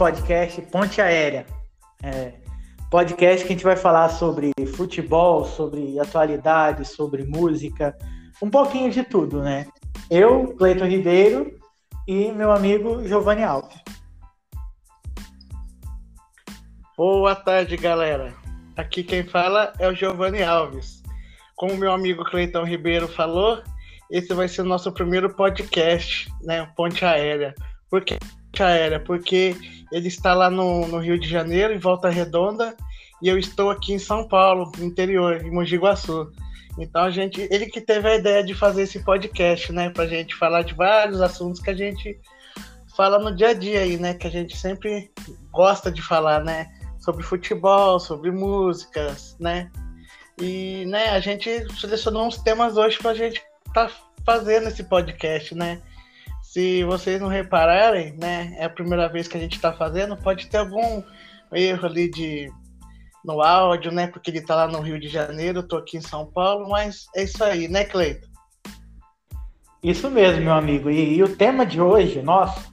podcast Ponte Aérea. É, podcast que a gente vai falar sobre futebol, sobre atualidade, sobre música, um pouquinho de tudo, né? Eu, Cleiton Ribeiro e meu amigo Giovanni Alves. Boa tarde, galera. Aqui quem fala é o Giovanni Alves. Como meu amigo Cleiton Ribeiro falou, esse vai ser o nosso primeiro podcast, né? Ponte Aérea. Por que Ponte Aérea? Porque ele está lá no, no Rio de Janeiro, em Volta Redonda, e eu estou aqui em São Paulo, no interior, em Mogi Guaçu. Então a gente, ele que teve a ideia de fazer esse podcast, né, pra gente falar de vários assuntos que a gente fala no dia a dia aí, né, que a gente sempre gosta de falar, né, sobre futebol, sobre músicas, né? E, né, a gente selecionou uns temas hoje pra gente tá fazendo esse podcast, né? Se vocês não repararem, né, é a primeira vez que a gente está fazendo, pode ter algum erro ali de no áudio, né? Porque ele tá lá no Rio de Janeiro, eu tô aqui em São Paulo, mas é isso aí, né, Cleito? Isso mesmo, meu amigo. E, e, o tema de hoje, nosso,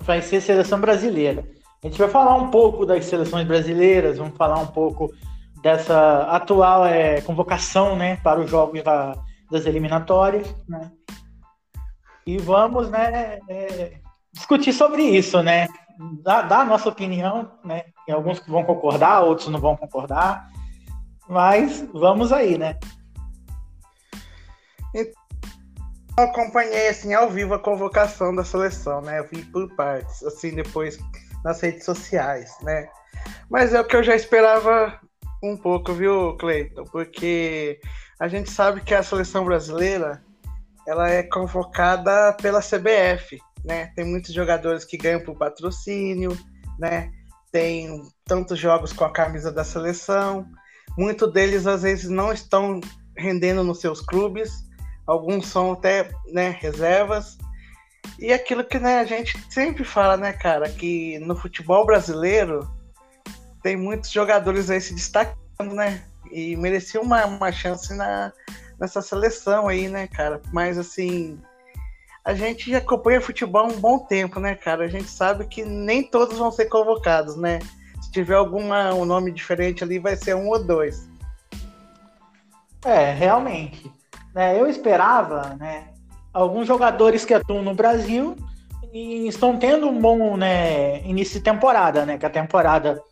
vai ser seleção brasileira. A gente vai falar um pouco das seleções brasileiras, vamos falar um pouco dessa atual é, convocação, né, para os jogos da, das eliminatórias, né? E vamos, né, é, discutir sobre isso, né? Dar, dar a nossa opinião, né? Tem alguns que vão concordar, outros não vão concordar, mas vamos aí, né? Eu acompanhei assim ao vivo a convocação da seleção, né? Eu vi por partes, assim depois nas redes sociais, né? Mas é o que eu já esperava um pouco, viu, Cleiton? Porque a gente sabe que a seleção brasileira ela é convocada pela CBF, né? Tem muitos jogadores que ganham por patrocínio, né? Tem tantos jogos com a camisa da seleção. Muitos deles às vezes não estão rendendo nos seus clubes. Alguns são até né, reservas. E aquilo que né, a gente sempre fala, né, cara, que no futebol brasileiro tem muitos jogadores aí se destacando, né? e merecia uma, uma chance na, nessa seleção aí, né, cara? Mas assim, a gente acompanha futebol há um bom tempo, né, cara? A gente sabe que nem todos vão ser convocados, né? Se tiver alguma um nome diferente ali, vai ser um ou dois. É, realmente. É, eu esperava, né? Alguns jogadores que atuam no Brasil e estão tendo um bom né, início de temporada, né? Que a temporada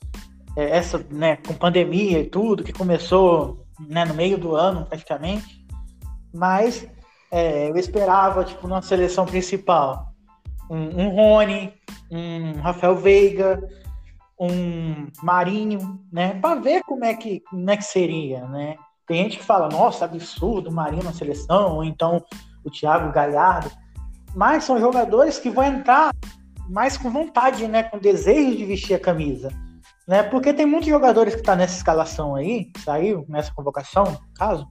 é, essa, né, com pandemia e tudo, que começou né, no meio do ano praticamente, mas é, eu esperava, tipo, na seleção principal, um, um Rony, um Rafael Veiga, um Marinho, né, para ver como é que como é que seria, né? Tem gente que fala, nossa, absurdo, Marinho na seleção, ou então o Thiago Galhardo, mas são jogadores que vão entrar mais com vontade, né, com desejo de vestir a camisa né? Porque tem muitos jogadores que tá nessa escalação aí, saiu nessa convocação, no caso,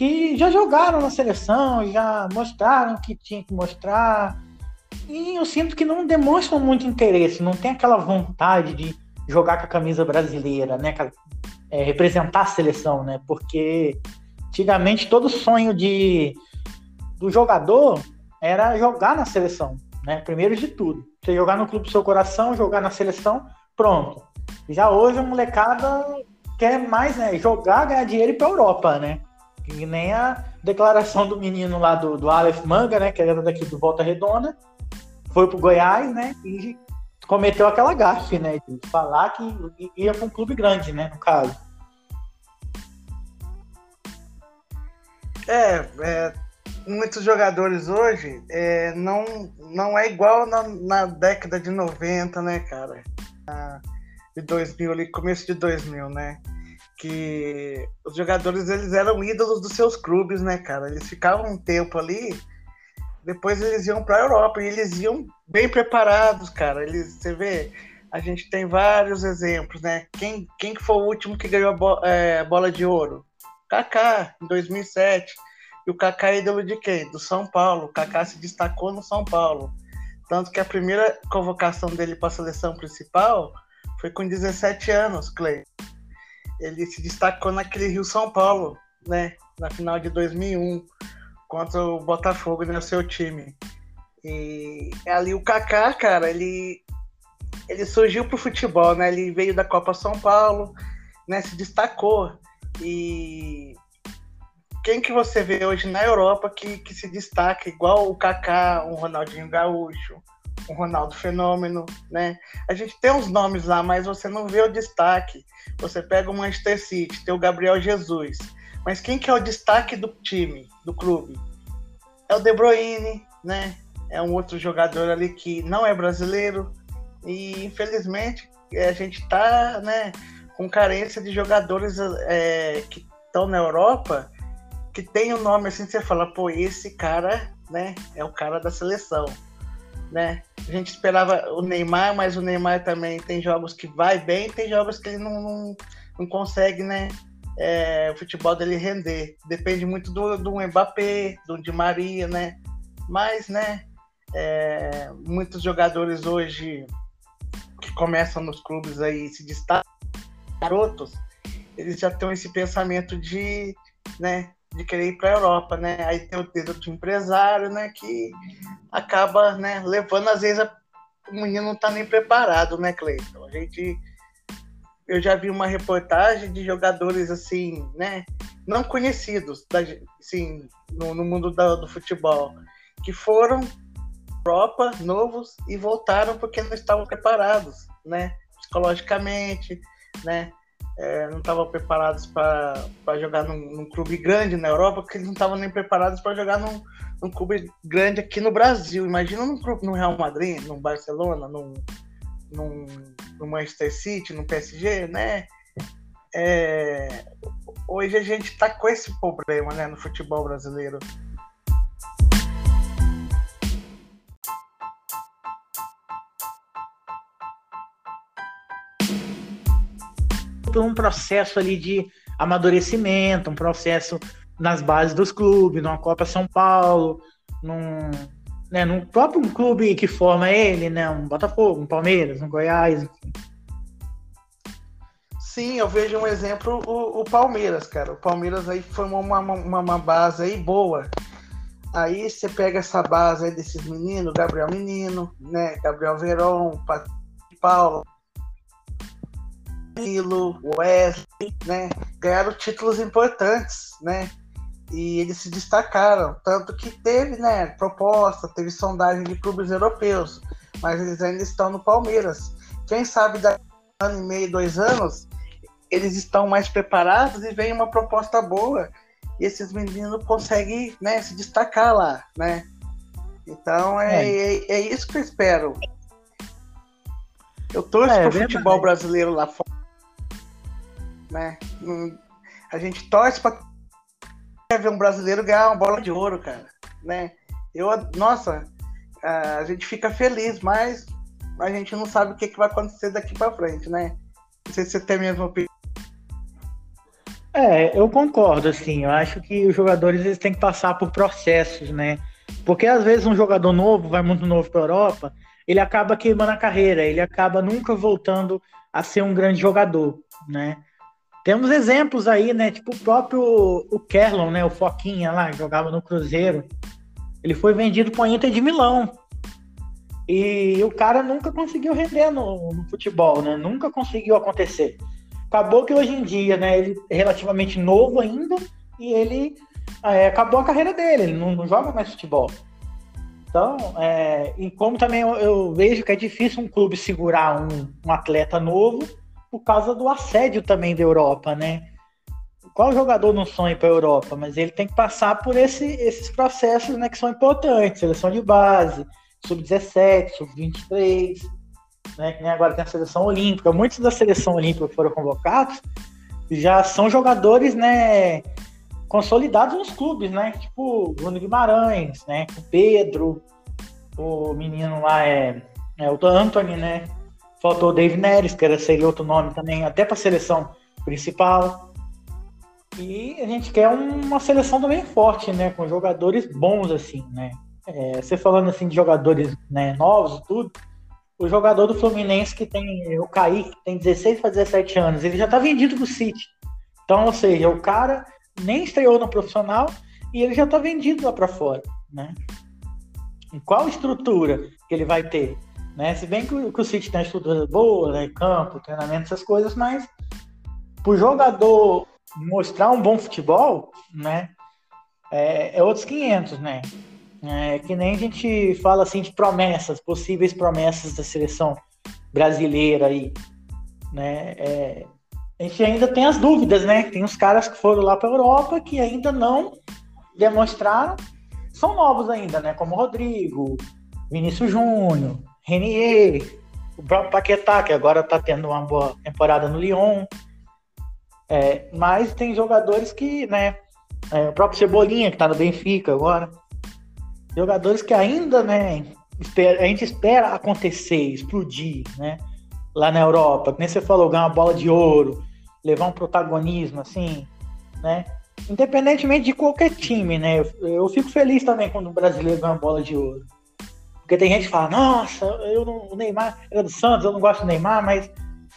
que já jogaram na seleção, já mostraram que tinha que mostrar. E eu sinto que não demonstram muito interesse, não tem aquela vontade de jogar com a camisa brasileira, né? É, representar a seleção, né? Porque antigamente todo sonho de do jogador era jogar na seleção, né? Primeiro de tudo. Você jogar no clube do seu coração, jogar na seleção, pronto. Já hoje a molecada quer mais, né? Jogar, ganhar dinheiro e ir pra Europa, né? Que nem a declaração do menino lá do, do Aleph Manga, né? Que era daqui do Volta Redonda. Foi pro Goiás, né? E cometeu aquela gafe, né? De falar que ia pra um clube grande, né? No caso. É, é muitos jogadores hoje é, não, não é igual na, na década de 90, né, cara? Ah, de 2000, ali, começo de 2000, né? Que os jogadores eles eram ídolos dos seus clubes, né, cara? Eles ficavam um tempo ali, depois eles iam para a Europa e eles iam bem preparados, cara. Eles, você vê, a gente tem vários exemplos, né? Quem, quem foi o último que ganhou a, bo é, bola de ouro? Kaká, em 2007. E o Kaká é ídolo de quem? Do São Paulo. O Kaká se destacou no São Paulo. Tanto que a primeira convocação dele para a seleção principal foi com 17 anos, Clay. Ele se destacou naquele Rio São Paulo, né? Na final de 2001, contra o Botafogo, né? O seu time. E ali o Kaká, cara, ele ele surgiu para o futebol, né? Ele veio da Copa São Paulo, né? Se destacou e quem que você vê hoje na Europa que, que se destaca igual o Kaká, um Ronaldinho Gaúcho, um Ronaldo Fenômeno, né? A gente tem uns nomes lá, mas você não vê o destaque. Você pega o Manchester City, tem o Gabriel Jesus, mas quem que é o destaque do time, do clube? É o De Bruyne, né? É um outro jogador ali que não é brasileiro e infelizmente a gente tá, né, com carência de jogadores é, que estão na Europa que tem um nome assim, você fala, pô, esse cara, né, é o cara da seleção, né? A gente esperava o Neymar, mas o Neymar também tem jogos que vai bem, tem jogos que ele não, não, não consegue, né, é, o futebol dele render. Depende muito do, do Mbappé, do Di Maria, né? Mas, né, é, muitos jogadores hoje que começam nos clubes aí se destacam, garotos, eles já têm esse pensamento de, né, de querer ir para a Europa, né? Aí tem o dedo de empresário, né? Que acaba, né? Levando às vezes a... o menino não está nem preparado, né, Cleiton? A gente, eu já vi uma reportagem de jogadores assim, né? Não conhecidos, da, assim, no, no mundo da, do futebol, que foram Europa novos e voltaram porque não estavam preparados, né? Psicologicamente, né? É, não estavam preparados para jogar num, num, clube grande na Europa, porque eles não estavam nem preparados para jogar num, num, clube grande aqui no Brasil. Imagina num clube no Real Madrid, no Barcelona, num, num, no Manchester City, no PSG, né? É, hoje a gente está com esse problema né, no futebol brasileiro. Um processo ali de amadurecimento, um processo nas bases dos clubes, numa Copa São Paulo, num, né, num próprio clube que forma ele, né, um Botafogo, um Palmeiras, um Goiás. Enfim. Sim, eu vejo um exemplo, o, o Palmeiras, cara. O Palmeiras aí formou uma, uma, uma base aí boa. Aí você pega essa base aí desses meninos, Gabriel Menino, né, Gabriel Verón, Paulo, Danilo, Wesley, né? Ganharam títulos importantes, né? E eles se destacaram. Tanto que teve, né, proposta, teve sondagem de clubes europeus, mas eles ainda estão no Palmeiras. Quem sabe daqui um ano e meio, dois anos, eles estão mais preparados e vem uma proposta boa. E esses meninos conseguem né, se destacar lá, né? Então é, é. é, é isso que eu espero. Eu torço é, pro futebol brasileiro lá fora né? A gente torce para ver um brasileiro ganhar uma bola de ouro, cara, né? Eu, nossa, a gente fica feliz, mas a gente não sabe o que, que vai acontecer daqui para frente, né? Não sei se você tem a mesma opinião. É, eu concordo, assim. Eu acho que os jogadores eles têm que passar por processos, né? Porque às vezes um jogador novo, vai muito novo para a Europa, ele acaba queimando a carreira, ele acaba nunca voltando a ser um grande jogador, né? Temos exemplos aí, né? Tipo o próprio o Kerlon, né? O Foquinha lá, jogava no Cruzeiro. Ele foi vendido para o Inter de Milão. E o cara nunca conseguiu render no, no, futebol, né? Nunca conseguiu acontecer. Acabou que hoje em dia, né? Ele é relativamente novo ainda e ele é, acabou a carreira dele. Ele não, não joga mais futebol. Então, é, e como também eu, eu, vejo que é difícil um clube segurar um, um atleta novo por causa do assédio também da Europa, né? Qual jogador não sonha para a Europa? Mas ele tem que passar por esse, esses processos né, que são importantes, seleção de base, sub-17, sub-23, né, que nem agora tem a seleção olímpica. Muitos da seleção olímpica que foram convocados já são jogadores né, consolidados nos clubes, né? Tipo Bruno Guimarães, né? O Pedro, o menino lá é, é o Anthony, né? Faltou o Dave Neres, que era, seria outro nome também, até para a seleção principal. E a gente quer uma seleção também forte, né? Com jogadores bons, assim, né? É, você falando assim de jogadores né, novos e tudo, o jogador do Fluminense que tem o Kaique, que tem 16 para 17 anos, ele já está vendido pro City. Então, ou seja, o cara nem estreou no profissional e ele já está vendido lá para fora, né? E qual estrutura que ele vai ter? Né? Se bem que o, que o City tem estrutura boa, né? campo, treinamento, essas coisas, mas para o jogador mostrar um bom futebol, né? É, é outros 500, né? É, que nem a gente fala assim de promessas, possíveis promessas da seleção brasileira aí, né? É, a gente ainda tem as dúvidas, né? Tem os caras que foram lá para a Europa que ainda não demonstraram, são novos ainda, né? Como Rodrigo, Vinícius Júnior, Renier, o próprio Paquetá, que agora está tendo uma boa temporada no Lyon. É, mas tem jogadores que, né? É, o próprio Cebolinha, que está no Benfica agora. Jogadores que ainda, né? Espera, a gente espera acontecer, explodir, né? Lá na Europa. Como você falou, ganhar uma bola de ouro, levar um protagonismo, assim, né? Independentemente de qualquer time, né? Eu, eu fico feliz também quando o brasileiro ganha uma bola de ouro. Porque tem gente que fala, nossa, eu não, o Neymar era do Santos, eu não gosto do Neymar, mas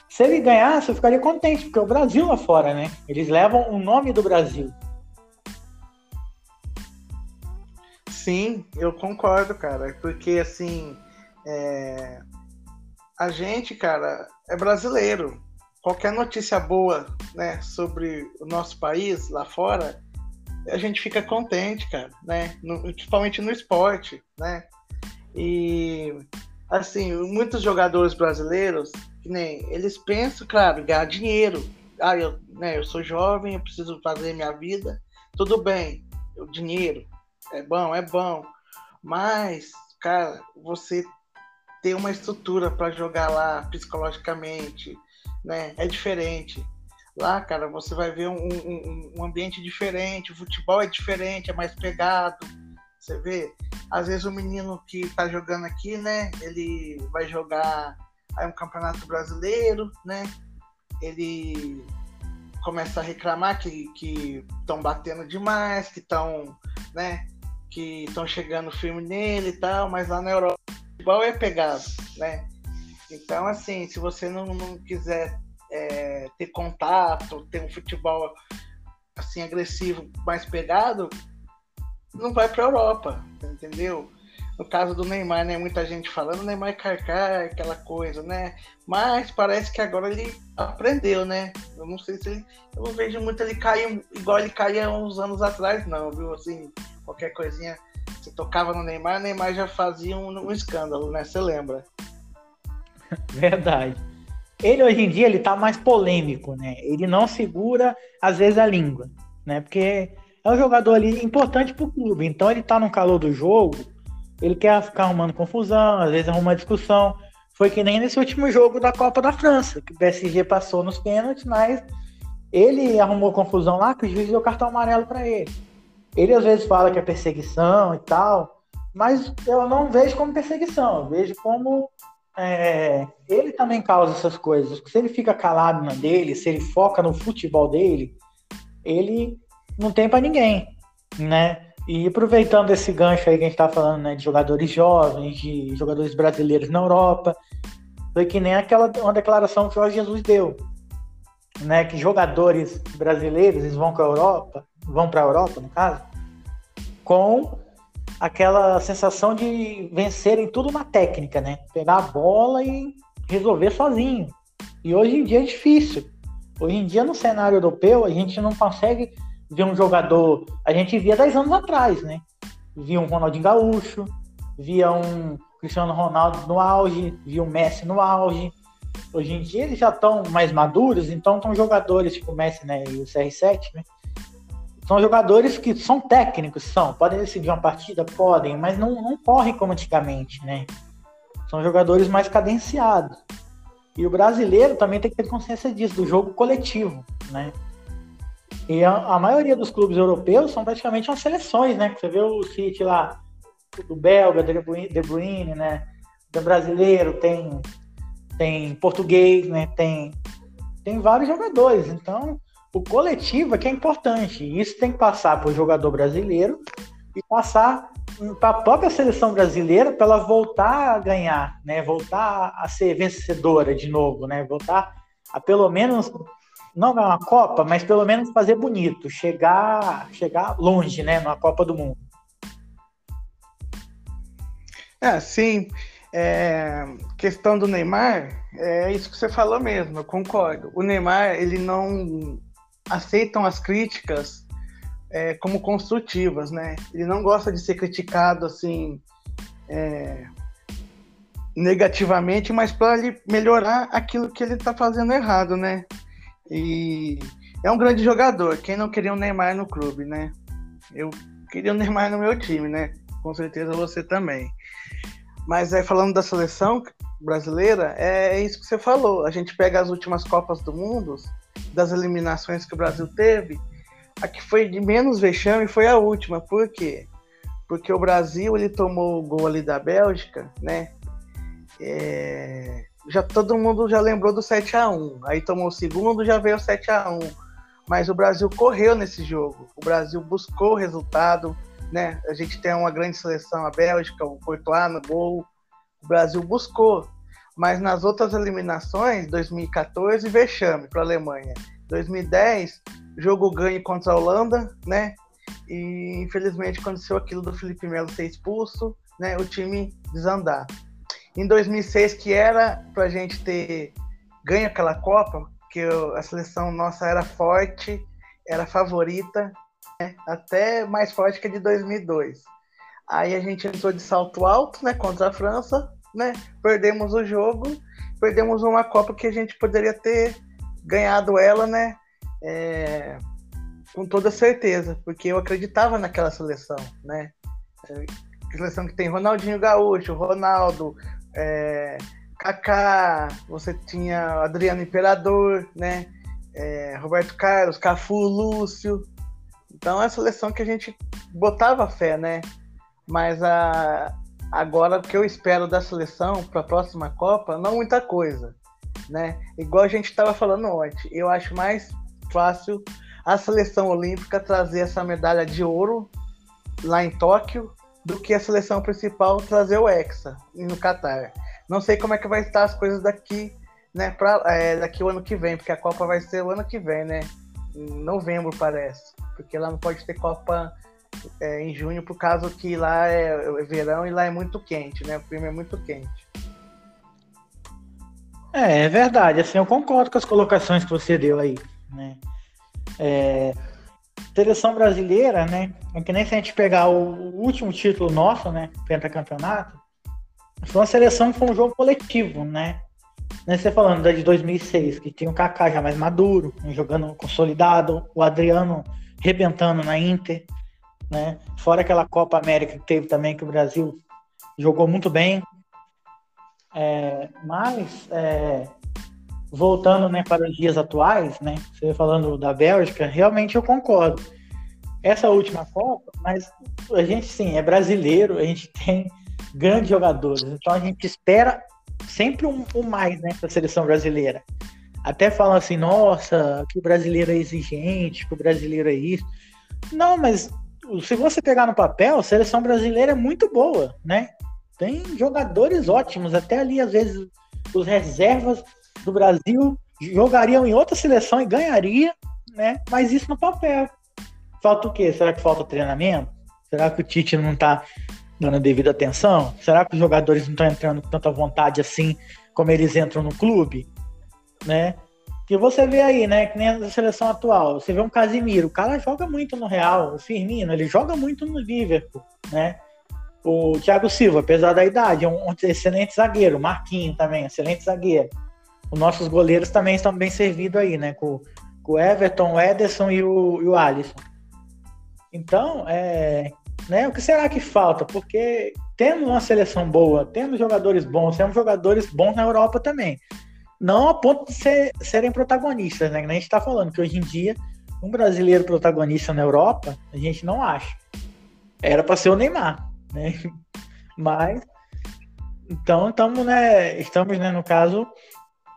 se ele ganhasse, eu ficaria contente, porque é o Brasil lá fora, né? Eles levam o nome do Brasil. Sim, eu concordo, cara. Porque assim, é... a gente, cara, é brasileiro. Qualquer notícia boa, né, sobre o nosso país lá fora, a gente fica contente, cara, né? No, principalmente no esporte, né? E assim, muitos jogadores brasileiros, nem eles pensam, claro, ganhar dinheiro. Ah, eu, né, eu sou jovem, eu preciso fazer minha vida. Tudo bem, o dinheiro é bom, é bom. Mas, cara, você ter uma estrutura para jogar lá psicologicamente, né? É diferente. Lá, cara, você vai ver um, um, um ambiente diferente, o futebol é diferente, é mais pegado. Você vê, às vezes o menino que tá jogando aqui, né? Ele vai jogar aí um campeonato brasileiro, né? Ele começa a reclamar que estão batendo demais, que estão, né? Que estão chegando firme nele e tal, mas lá na Europa o futebol é pegado, né? Então, assim, se você não, não quiser é, ter contato, ter um futebol assim agressivo, mais pegado, não vai para a Europa, entendeu? No caso do Neymar, né? Muita gente falando Neymar carcar, aquela coisa, né? Mas parece que agora ele aprendeu, né? Eu não sei se ele. Eu não vejo muito ele cair igual ele caía uns anos atrás, não, viu? Assim, qualquer coisinha. Você tocava no Neymar, Neymar já fazia um, um escândalo, né? Você lembra? Verdade. Ele hoje em dia ele tá mais polêmico, né? Ele não segura, às vezes, a língua, né? Porque é um jogador ali importante pro clube. Então ele tá no calor do jogo, ele quer ficar arrumando confusão, às vezes arruma discussão. Foi que nem nesse último jogo da Copa da França, que o PSG passou nos pênaltis, mas ele arrumou confusão lá que o juiz deu cartão amarelo para ele. Ele às vezes fala que é perseguição e tal, mas eu não vejo como perseguição, eu vejo como é, ele também causa essas coisas. Se ele fica calado na dele, se ele foca no futebol dele, ele não tem para ninguém, né? E aproveitando esse gancho aí que a gente tá falando, né, de jogadores jovens, de jogadores brasileiros na Europa, foi que nem aquela uma declaração que o Jesus deu, né, que jogadores brasileiros eles vão para a Europa, vão para a Europa, no caso, com aquela sensação de vencerem tudo na técnica, né? Pegar a bola e resolver sozinho. E hoje em dia é difícil. Hoje em dia no cenário europeu a gente não consegue ver um jogador. A gente via 10 anos atrás, né? Via um Ronaldinho Gaúcho, via um Cristiano Ronaldo no auge, via um Messi no auge. Hoje em dia eles já estão mais maduros, então estão jogadores tipo o Messi né, e o CR7, né? São jogadores que são técnicos, são. Podem decidir uma partida? Podem, mas não, não correm como antigamente, né? São jogadores mais cadenciados. E o brasileiro também tem que ter consciência disso, do jogo coletivo, né? E a, a, maioria dos clubes europeus são praticamente umas seleções, né? Você vê o City lá, do belga, De Bruyne, De Bruyne né? Do brasileiro, tem, tem português, né? Tem, tem vários jogadores. Então, o coletivo é que é importante. Isso tem que passar para o jogador brasileiro e passar para a própria seleção brasileira para ela voltar a ganhar, né? Voltar a ser vencedora de novo, né? Voltar a pelo menos não ganhar uma Copa, mas pelo menos fazer bonito, chegar, chegar longe, né, na Copa do Mundo. É, sim. É, questão do Neymar, é isso que você falou mesmo, eu concordo. O Neymar, ele não aceitam as críticas é, como construtivas, né? Ele não gosta de ser criticado assim é, negativamente, mas para ele melhorar aquilo que ele está fazendo errado, né? E é um grande jogador. Quem não queria o Neymar no clube, né? Eu queria o Neymar no meu time, né? Com certeza você também. Mas é falando da seleção brasileira, é isso que você falou. A gente pega as últimas Copas do Mundo, das eliminações que o Brasil teve, a que foi de menos vexame foi a última. Por quê? Porque o Brasil ele tomou o gol ali da Bélgica, né? É... Já todo mundo já lembrou do 7 a 1 Aí tomou o segundo, já veio o 7 a 1 Mas o Brasil correu nesse jogo. O Brasil buscou o resultado né? A gente tem uma grande seleção, a Bélgica, o Courtois no gol. O Brasil buscou, mas nas outras eliminações, 2014, vexame para a Alemanha. 2010, jogo ganho contra a Holanda, né? E infelizmente aconteceu aquilo do Felipe Melo ser expulso, né? O time desandar. Em 2006, que era para a gente ter ganho aquela Copa, que a seleção nossa era forte, era favorita, né? Até mais forte que a de 2002. Aí a gente entrou de salto alto, né? Contra a França, né? Perdemos o jogo, perdemos uma Copa que a gente poderia ter ganhado ela, né? É, com toda certeza, porque eu acreditava naquela seleção, né? É, seleção que tem Ronaldinho Gaúcho, Ronaldo, é, Kaká, você tinha Adriano Imperador, né? É, Roberto Carlos, Cafu, Lúcio, então é a seleção que a gente botava fé, né? Mas a, agora o que eu espero da seleção para a próxima Copa, não muita coisa, né? Igual a gente estava falando ontem, eu acho mais fácil a seleção olímpica trazer essa medalha de ouro lá em Tóquio do que a seleção principal trazer o Hexa no Catar. Não sei como é que vai estar as coisas daqui, né, pra, é, daqui o ano que vem, porque a Copa vai ser o ano que vem, né? Em novembro, parece porque lá não pode ter Copa é, em junho, por causa que lá é, é verão e lá é muito quente, né? O clima é muito quente. É, é verdade. Assim, eu concordo com as colocações que você deu aí, né? É, seleção brasileira, né? É que nem se a gente pegar o último título nosso, né? Pentacampeonato, foi uma seleção que foi um jogo coletivo, né? né você falando da de 2006, que tinha o Kaká já mais maduro, jogando consolidado, o Adriano rebentando na Inter, né? Fora aquela Copa América que teve também, que o Brasil jogou muito bem. É, mas, é, voltando né, para os dias atuais, né? Você falando da Bélgica, realmente eu concordo. Essa última Copa, mas a gente sim é brasileiro, a gente tem grandes jogadores, então a gente espera sempre o um, um mais né, para a seleção brasileira até falam assim, nossa, que o brasileiro é exigente, que o brasileiro é isso. Não, mas se você pegar no papel, a seleção brasileira é muito boa, né? Tem jogadores ótimos, até ali, às vezes, os reservas do Brasil jogariam em outra seleção e ganharia, né? Mas isso no papel. Falta o quê? Será que falta treinamento? Será que o Tite não tá dando a devida atenção? Será que os jogadores não estão entrando com tanta vontade assim como eles entram no clube? né? Que você vê aí, né? Que nem a seleção atual. Você vê um Casimiro, o cara joga muito no Real. O Firmino, ele joga muito no Liverpool, né? O Thiago Silva, apesar da idade, é um excelente zagueiro. Marquinho também, excelente zagueiro. Os nossos goleiros também estão bem servidos aí, né? Com, com o Everton, o Ederson e o, e o Alisson. Então, é, né, o que será que falta? Porque temos uma seleção boa, temos jogadores bons, temos jogadores bons na Europa também não a ponto de ser, serem protagonistas, né? A gente está falando que hoje em dia um brasileiro protagonista na Europa a gente não acha. Era para ser o Neymar, né? Mas então estamos, né? Estamos, né? No caso,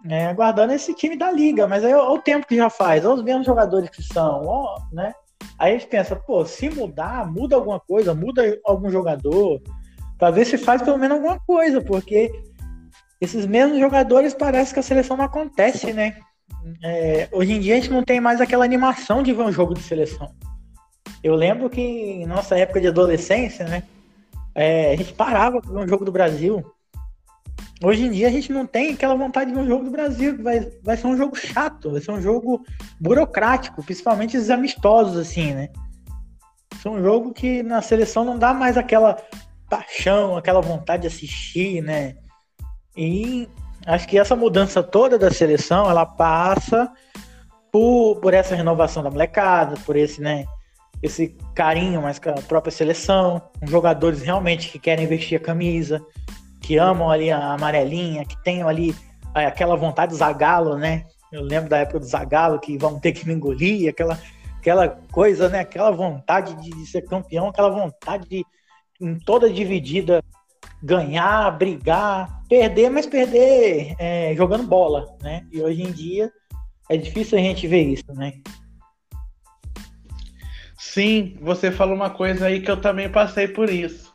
né, aguardando esse time da liga, mas aí olha o tempo que já faz, olha os mesmos jogadores que são, ó, né? Aí a gente pensa, pô, se mudar, muda alguma coisa, muda algum jogador, para ver se faz pelo menos alguma coisa, porque esses mesmos jogadores parece que a seleção não acontece, né? É, hoje em dia a gente não tem mais aquela animação de ver um jogo de seleção. Eu lembro que em nossa época de adolescência, né? É, a gente parava para ver um jogo do Brasil. Hoje em dia a gente não tem aquela vontade de um jogo do Brasil, vai, vai ser um jogo chato, vai ser um jogo burocrático, principalmente esses amistosos, assim, né? É um jogo que na seleção não dá mais aquela paixão, aquela vontade de assistir, né? E acho que essa mudança toda da seleção, ela passa por, por essa renovação da molecada, por esse, né? Esse carinho mais com a própria seleção, jogadores realmente que querem vestir a camisa, que amam ali a amarelinha, que tenham ali é, aquela vontade do Zagalo, né? Eu lembro da época do Zagalo que vão ter que me engolir, aquela, aquela coisa, né? Aquela vontade de, de ser campeão, aquela vontade de em toda dividida ganhar, brigar, perder, mas perder é, jogando bola, né? E hoje em dia é difícil a gente ver isso, né? Sim, você falou uma coisa aí que eu também passei por isso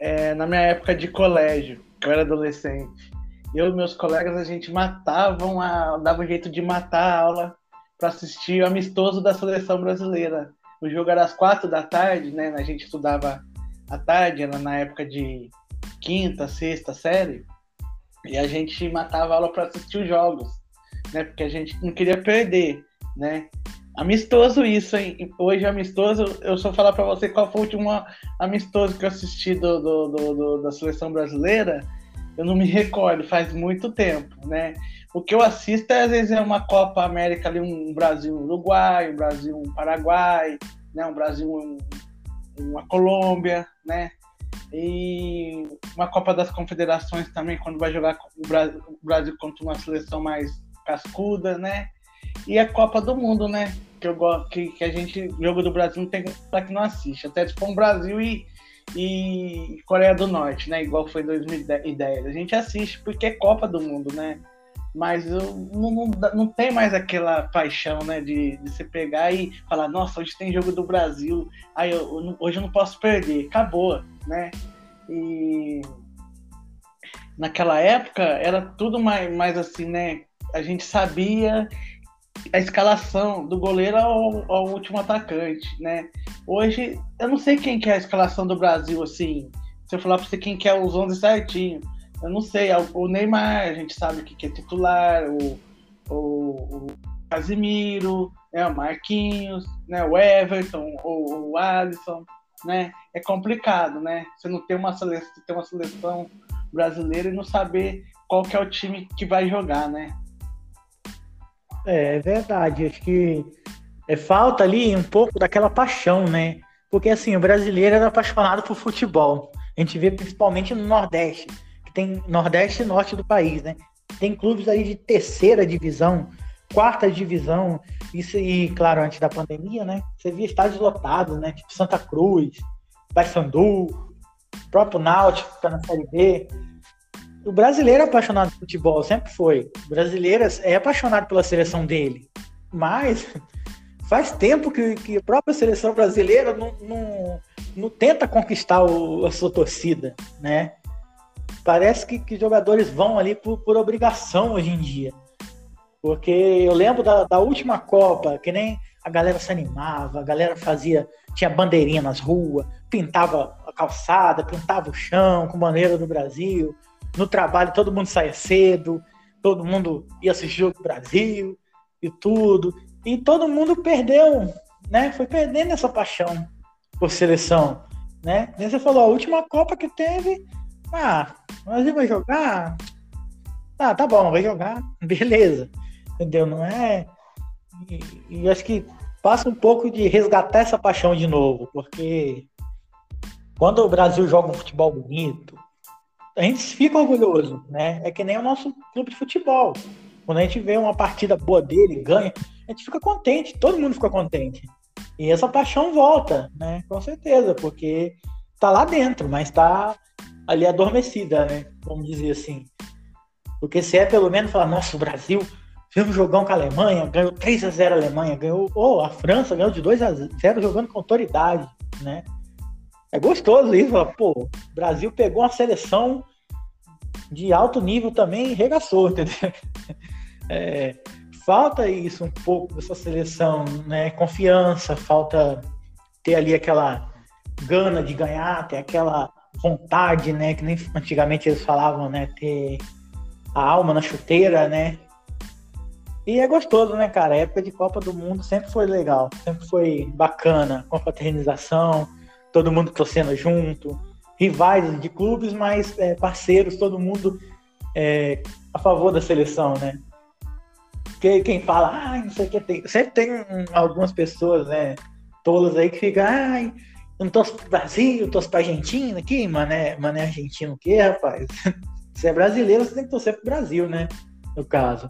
é, na minha época de colégio, que eu era adolescente, eu e meus colegas, a gente matavam, a, dava um jeito de matar a aula para assistir o amistoso da seleção brasileira. O jogo era às quatro da tarde, né? A gente estudava à tarde, na época de quinta, sexta série, e a gente matava a aula para assistir os jogos, né? Porque a gente não queria perder, né? Amistoso isso, hein? Hoje amistoso, eu só falar para você qual foi o último amistoso que eu assisti do, do, do, do, da seleção brasileira, eu não me recordo, faz muito tempo, né? O que eu assisto é, às vezes é uma Copa América ali, um Brasil Uruguai, um Brasil um Paraguai, né? Um Brasil um, uma Colômbia, né? E uma Copa das Confederações também, quando vai jogar o Brasil contra uma seleção mais cascuda, né? E a Copa do Mundo, né? Que, eu que, que a gente, jogo do Brasil, não tem pra que não assiste. Até tipo um Brasil e, e Coreia do Norte, né? Igual foi em 2010. A gente assiste porque é Copa do Mundo, né? Mas eu, não, não, não tem mais aquela paixão, né? De, de você pegar e falar, nossa, hoje tem jogo do Brasil, aí eu, hoje eu não posso perder. Acabou, né? E naquela época era tudo mais, mais assim, né? A gente sabia a escalação do goleiro ao, ao, último atacante, né? Hoje, eu não sei quem que é a escalação do Brasil, assim. Se eu falar pra você quem que é os 11 certinho, eu não sei. O Neymar, a gente sabe que é titular, o, o, o Casimiro, né? o Marquinhos, né? o Everton, o, o Alisson, né? É complicado, né? Você não tem uma seleção, ter uma seleção brasileira e não saber qual que é o time que vai jogar, né? É, é verdade. Acho que é, falta ali um pouco daquela paixão, né? Porque assim, o brasileiro é apaixonado por futebol. A gente vê principalmente no Nordeste, que tem Nordeste e Norte do país, né? Tem clubes aí de terceira divisão, quarta divisão, isso e, claro, antes da pandemia, né? Você via estádios lotados, né? Tipo Santa Cruz, Paysandu, próprio Náutico, que tá na Série B o brasileiro é apaixonado por futebol, sempre foi. O brasileiro é apaixonado pela seleção dele. Mas faz tempo que, que a própria seleção brasileira não, não, não tenta conquistar o, a sua torcida, né? Parece que, que jogadores vão ali por, por, obrigação hoje em dia. Porque eu lembro da, da última Copa, que nem a galera se animava, a galera fazia, tinha bandeirinha nas ruas, pintava a calçada, pintava o chão com bandeira do Brasil no trabalho todo mundo saia cedo, todo mundo ia assistir o Brasil e tudo. E todo mundo perdeu, né? Foi perdendo essa paixão por seleção, né? Você falou, a última Copa que teve, ah, o Brasil vai jogar? Ah, tá bom, vai jogar, beleza. Entendeu? Não é. E, e acho que passa um pouco de resgatar essa paixão de novo, porque quando o Brasil joga um futebol bonito, a gente fica orgulhoso, né? É que nem o nosso clube de futebol. Quando a gente vê uma partida boa dele, ganha, a gente fica contente, todo mundo fica contente. E essa paixão volta, né? Com certeza, porque tá lá dentro, mas tá ali adormecida, né? Vamos dizer assim. Porque se é pelo menos falar, nossa, o Brasil fez um jogão com a Alemanha, ganhou 3 a 0 a Alemanha, ganhou, ou oh, a França ganhou de 2 a 0 jogando com autoridade, né? É gostoso isso, pô, o Brasil pegou uma seleção de alto nível também e regaçou, entendeu? É, falta isso um pouco dessa seleção, né? Confiança, falta ter ali aquela gana de ganhar, ter aquela vontade, né? Que nem antigamente eles falavam, né? Ter a alma na chuteira, né? E é gostoso, né, cara? A época de Copa do Mundo sempre foi legal, sempre foi bacana, com fraternização, todo mundo torcendo junto, rivais de clubes, mas é, parceiros, todo mundo é, a favor da seleção, né? Porque quem fala, ah, não sei o que tem. Sempre tem um, algumas pessoas, né, tolas aí que ficam, ai, eu não torço pro Brasil, eu torço pra Argentina aqui, mané, mané argentino o quê, rapaz? Se é brasileiro, você tem que torcer pro Brasil, né? No caso.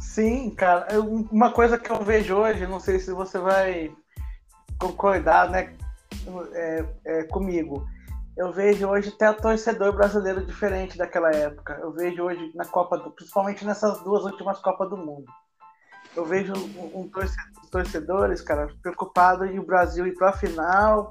Sim, cara. Uma coisa que eu vejo hoje, não sei se você vai concordar né, é, é, comigo. Eu vejo hoje até torcedor brasileiro diferente daquela época. Eu vejo hoje na Copa do, principalmente nessas duas últimas Copas do Mundo. Eu vejo um, um torcedor, torcedores, cara, preocupado em o Brasil ir para a final,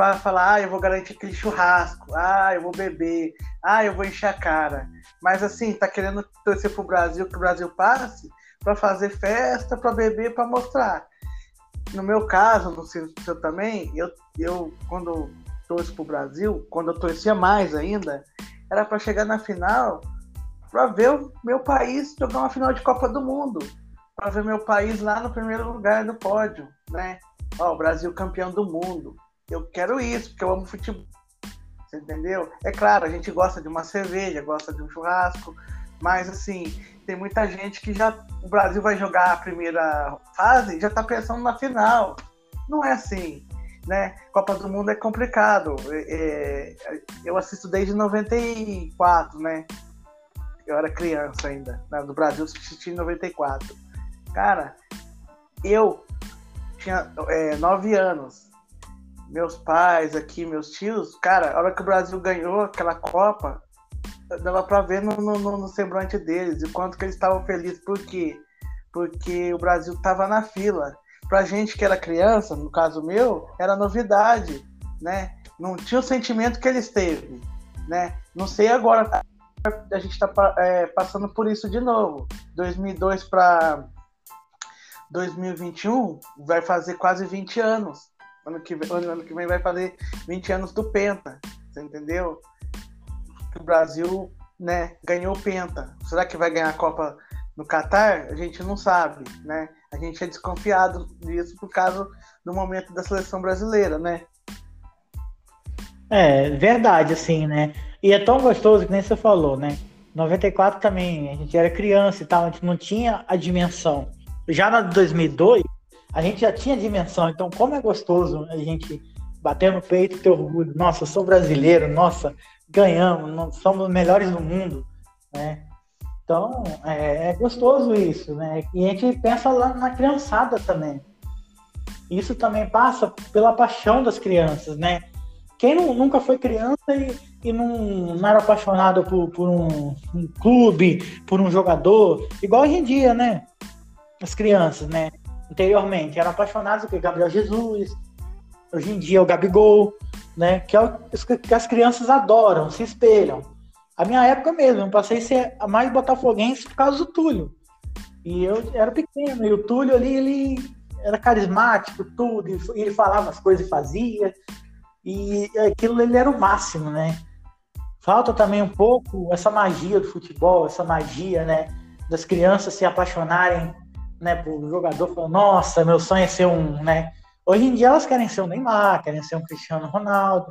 para falar, ah, eu vou garantir aquele churrasco, ah, eu vou beber, ah, eu vou encher a cara. Mas assim, tá querendo torcer pro Brasil que o Brasil passe para fazer festa, para beber, para mostrar. No meu caso, no seu, seu também, eu, eu quando torço pro Brasil, quando eu torcia mais ainda, era para chegar na final para ver o meu país jogar uma final de Copa do Mundo, para ver meu país lá no primeiro lugar do pódio, né? Ó, o Brasil campeão do mundo. Eu quero isso, porque eu amo futebol. Você entendeu? É claro, a gente gosta de uma cerveja, gosta de um churrasco, mas assim, tem muita gente que já o Brasil vai jogar a primeira fase e já tá pensando na final. Não é assim, né? Copa do Mundo é complicado. É, é eu assisto desde 94, né? Eu era criança ainda. Né? No Brasil assisti em 94. Cara, eu tinha é, nove anos. Meus pais aqui, meus tios, cara, a hora que o Brasil ganhou aquela Copa, dava para ver no, no, no, semblante deles o quanto que eles estavam felizes. Por quê? Porque o Brasil estava na fila. Pra gente que era criança, no caso meu, era novidade, né? Não tinha o sentimento que eles teve, né? Não sei agora, a gente está é, passando por isso de novo. 2002 para 2021 vai fazer quase 20 anos. Ano que, vem, ano que vem vai fazer 20 anos do Penta, você entendeu? Que o Brasil né, ganhou penta. Será que vai ganhar a Copa no Catar? A gente não sabe, né? A gente é desconfiado disso por causa do momento da seleção brasileira, né? É, verdade, assim, né? E é tão gostoso que nem você falou, né? 94 também, a gente era criança e tal, a gente não tinha a dimensão. Já na 2002, a gente já tinha dimensão, então como é gostoso a gente bater no peito e ter orgulho. Nossa, eu sou brasileiro, nossa, ganhamos, somos os melhores do mundo, né? Então, é, é, gostoso isso, né? E a gente pensa lá na criançada também. Isso também passa pela paixão das crianças, né? Quem não, nunca foi criança e, e não, não, era apaixonado por, por um, um, clube, por um jogador, igual hoje em dia, né? As crianças, né? Anteriormente eram apaixonados por Gabriel Jesus, hoje em dia é o Gabigol, né? Que é o que as crianças adoram, se espelham. A minha época mesmo, eu passei a ser mais botafoguense por causa do Túlio. E eu era pequeno, e o Túlio ali, ele era carismático, tudo, e ele falava as coisas e fazia. E aquilo ele era o máximo, né? Falta também um pouco essa magia do futebol, essa magia, né? Das crianças se apaixonarem, né? Por jogador, falando, nossa, meu sonho é ser um, né? Hoje em dia elas querem ser um Neymar, querem ser um Cristiano Ronaldo,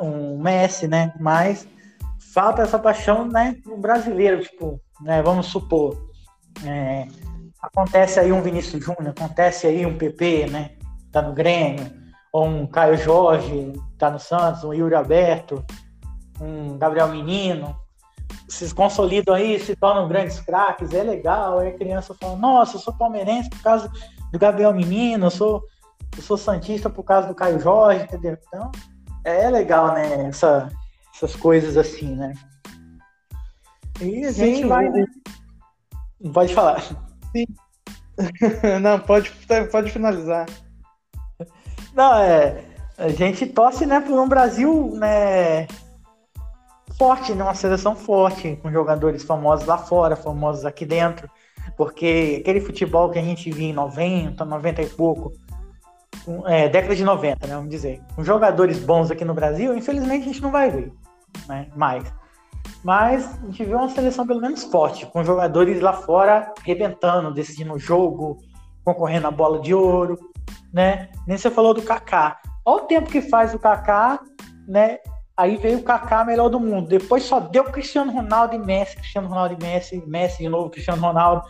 um Messi, né? Mas falta essa paixão, né, no brasileiro, tipo, né, vamos supor, é, acontece aí um Vinícius Júnior, acontece aí um PP, né, tá no Grêmio, ou um Caio Jorge, tá no Santos, um Yuri Alberto, um Gabriel Menino, se consolidam aí, se tornam grandes craques, é legal, aí a criança fala, nossa, eu sou palmeirense por causa do Gabriel Menino, eu sou eu sou Santista por causa do Caio Jorge, entendeu? Então, é legal, né? Essa, essas coisas assim, né? E a gente Sim, vai, né? Pode falar. Sim. Não, pode, pode finalizar. Não, é. A gente torce, né, por um Brasil, né, forte, né, uma seleção forte, com jogadores famosos lá fora, famosos aqui dentro, porque aquele futebol que a gente via em 90, 90 e pouco, é, década de 90, né, vamos dizer, com jogadores bons aqui no Brasil, infelizmente a gente não vai ver né, mais. Mas a gente viu uma seleção pelo menos forte, com jogadores lá fora arrebentando, decidindo o jogo, concorrendo à bola de ouro, né? Nem você falou do Kaká. Olha o tempo que faz o Kaká, né? Aí veio o Kaká melhor do mundo. Depois só deu Cristiano Ronaldo e Messi, Cristiano Ronaldo e Messi, Messi de novo, Cristiano Ronaldo,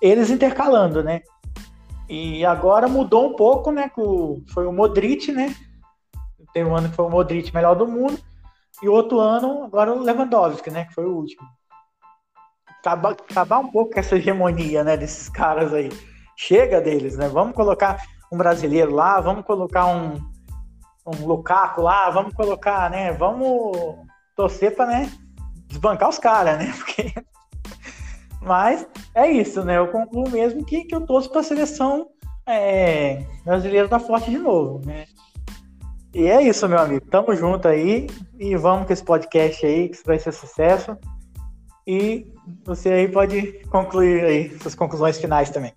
eles intercalando, né? E agora mudou um pouco, né? Foi o Modric, né? Tem um ano que foi o Modric melhor do mundo. E outro ano, agora o Lewandowski, né? Que foi o último. Acabar, acabar um pouco com essa hegemonia, né? Desses caras aí. Chega deles, né? Vamos colocar um brasileiro lá, vamos colocar um, um Lukaku lá, vamos colocar, né? Vamos torcer para, né? Desbancar os caras, né? Porque... Mas é isso, né? Eu concluo mesmo que, que eu torço para a seleção é, brasileira tá forte de novo, né? E é isso, meu amigo. Tamo junto aí e vamos com esse podcast aí, que vai ser sucesso. E você aí pode concluir aí suas conclusões finais também.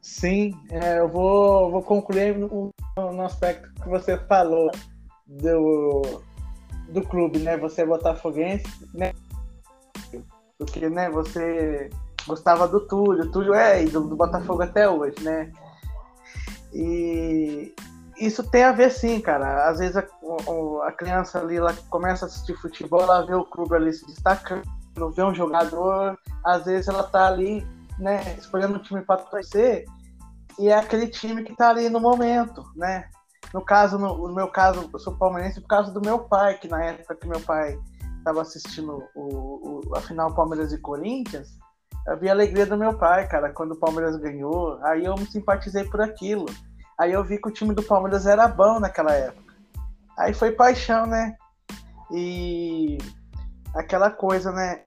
Sim, é, eu vou, vou concluir no, no, aspecto que você falou do, do clube, né? Você é botafoguense, né? Porque, né, você gostava do Túlio, o Túlio é ídolo do Botafogo até hoje, né? E isso tem a ver sim, cara. Às vezes a, a criança ali ela começa a assistir futebol, ela vê o clube ali se destacando, vê um jogador, às vezes ela tá ali, né, escolhendo um time para torcer, e é aquele time que tá ali no momento, né? No caso, no, no, meu caso, eu sou palmeirense por causa do meu pai, que na época que meu pai estava assistindo o, o, a final Palmeiras e Corinthians, eu vi a alegria do meu pai, cara, quando o Palmeiras ganhou. Aí eu me simpatizei por aquilo. Aí eu vi que o time do Palmeiras era bom naquela época. Aí foi paixão, né? E aquela coisa, né?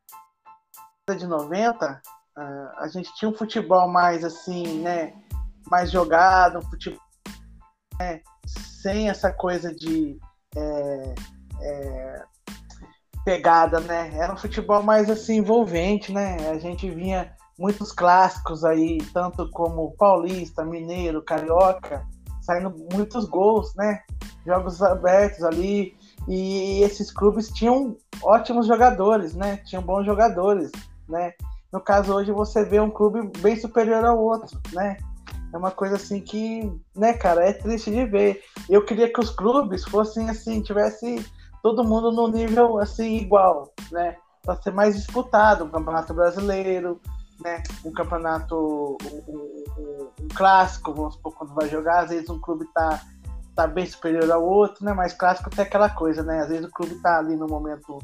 De 90, ah, a gente tinha um futebol mais assim, né? Mais jogado, um futebol né? sem essa coisa de é, é, pegada, né? Era um futebol mais assim envolvente, né? A gente vinha muitos clássicos aí, tanto como Paulista, Mineiro, Carioca, saindo muitos gols, né? Jogos abertos ali. E esses clubes tinham ótimos jogadores, né? Tinham bons jogadores, né? No caso hoje você vê um clube bem superior ao outro, né? É uma coisa assim que, né, cara, é triste de ver. Eu queria que os clubes fossem assim, tivesse todo mundo no nível assim igual, né? Para ser mais disputado, o Campeonato Brasileiro, né, um campeonato, um, um, um, clássico, vamos supor, quando vai jogar, às vezes um clube tá, tá bem superior ao outro, né, mas clássico tem aquela coisa, né, às vezes o clube tá ali no momento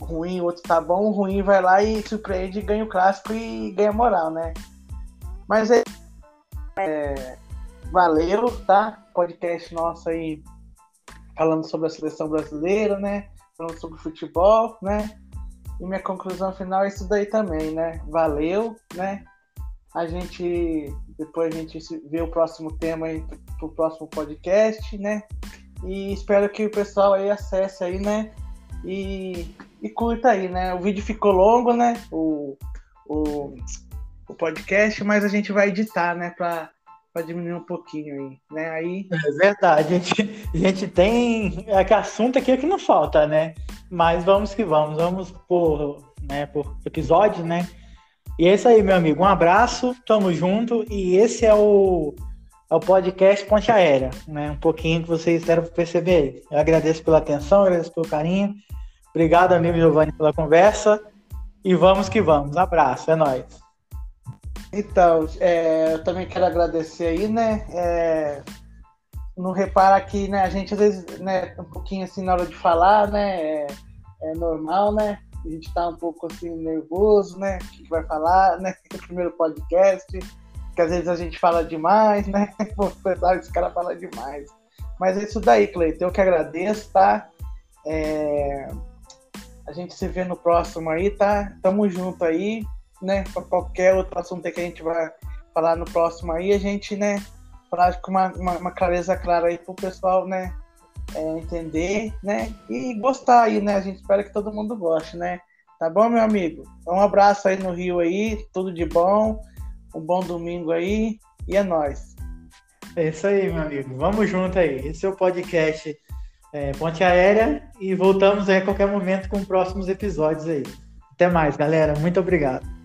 ruim, o outro tá bom, o ruim vai lá e surpreende, ganha o clássico e ganha moral, né. Mas é, é valeu, tá, podcast nosso aí falando sobre a seleção brasileira, né, falando sobre futebol, né, e minha conclusão final é isso daí também, né? Valeu, né? A gente depois a gente vê o próximo tema aí pro próximo podcast, né? E espero que o pessoal aí acesse aí, né? E, e curta aí, né? O vídeo ficou longo, né? O, o, o podcast, mas a gente vai editar, né? Pra, para diminuir um pouquinho aí, né? Aí... É verdade, a gente, a gente tem é que assunto aqui é que não falta, né? Mas vamos que vamos, vamos por, né, por episódio, né? E é isso aí, meu amigo. Um abraço, tamo junto. E esse é o, é o podcast Ponte Aérea, né? Um pouquinho que vocês deram para perceber. Eu agradeço pela atenção, agradeço pelo carinho. Obrigado, amigo Giovanni, pela conversa. E vamos que vamos. Abraço, é nóis. Então, é, eu também quero agradecer aí, né? É, não repara que né, a gente às vezes, né, um pouquinho assim na hora de falar, né? É, é normal, né? A gente tá um pouco assim nervoso, né? O que vai falar, né? O primeiro podcast, que às vezes a gente fala demais, né? O pessoal, esse cara fala demais. Mas é isso daí, Cleiton. Eu que agradeço, tá? É... A gente se vê no próximo aí, tá? Tamo junto aí né, para qualquer outro assunto que a gente vai falar no próximo aí, a gente, né, falar com uma, uma, uma clareza clara aí pro pessoal, né, é, entender, né, e gostar aí, né, a gente espera que todo mundo goste, né, tá bom, meu amigo? Um abraço aí no Rio aí, tudo de bom, um bom domingo aí, e é nóis. É isso aí, meu amigo. Vamos junto aí. Esse é o podcast é, Ponte Aérea e voltamos aí a qualquer momento com próximos episódios aí. Até mais, galera. Muito obrigado.